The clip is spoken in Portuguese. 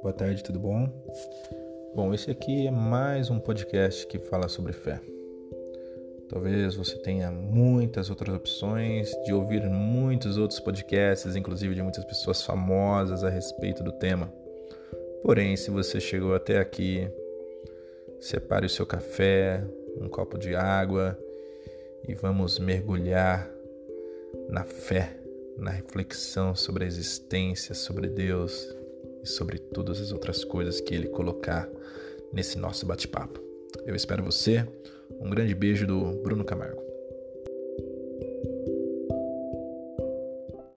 Boa tarde, tudo bom? Bom, esse aqui é mais um podcast que fala sobre fé. Talvez você tenha muitas outras opções de ouvir muitos outros podcasts, inclusive de muitas pessoas famosas a respeito do tema. Porém, se você chegou até aqui, separe o seu café, um copo de água e vamos mergulhar na fé, na reflexão sobre a existência, sobre Deus e sobre todas as outras coisas que Ele colocar nesse nosso bate-papo. Eu espero você. Um grande beijo do Bruno Camargo.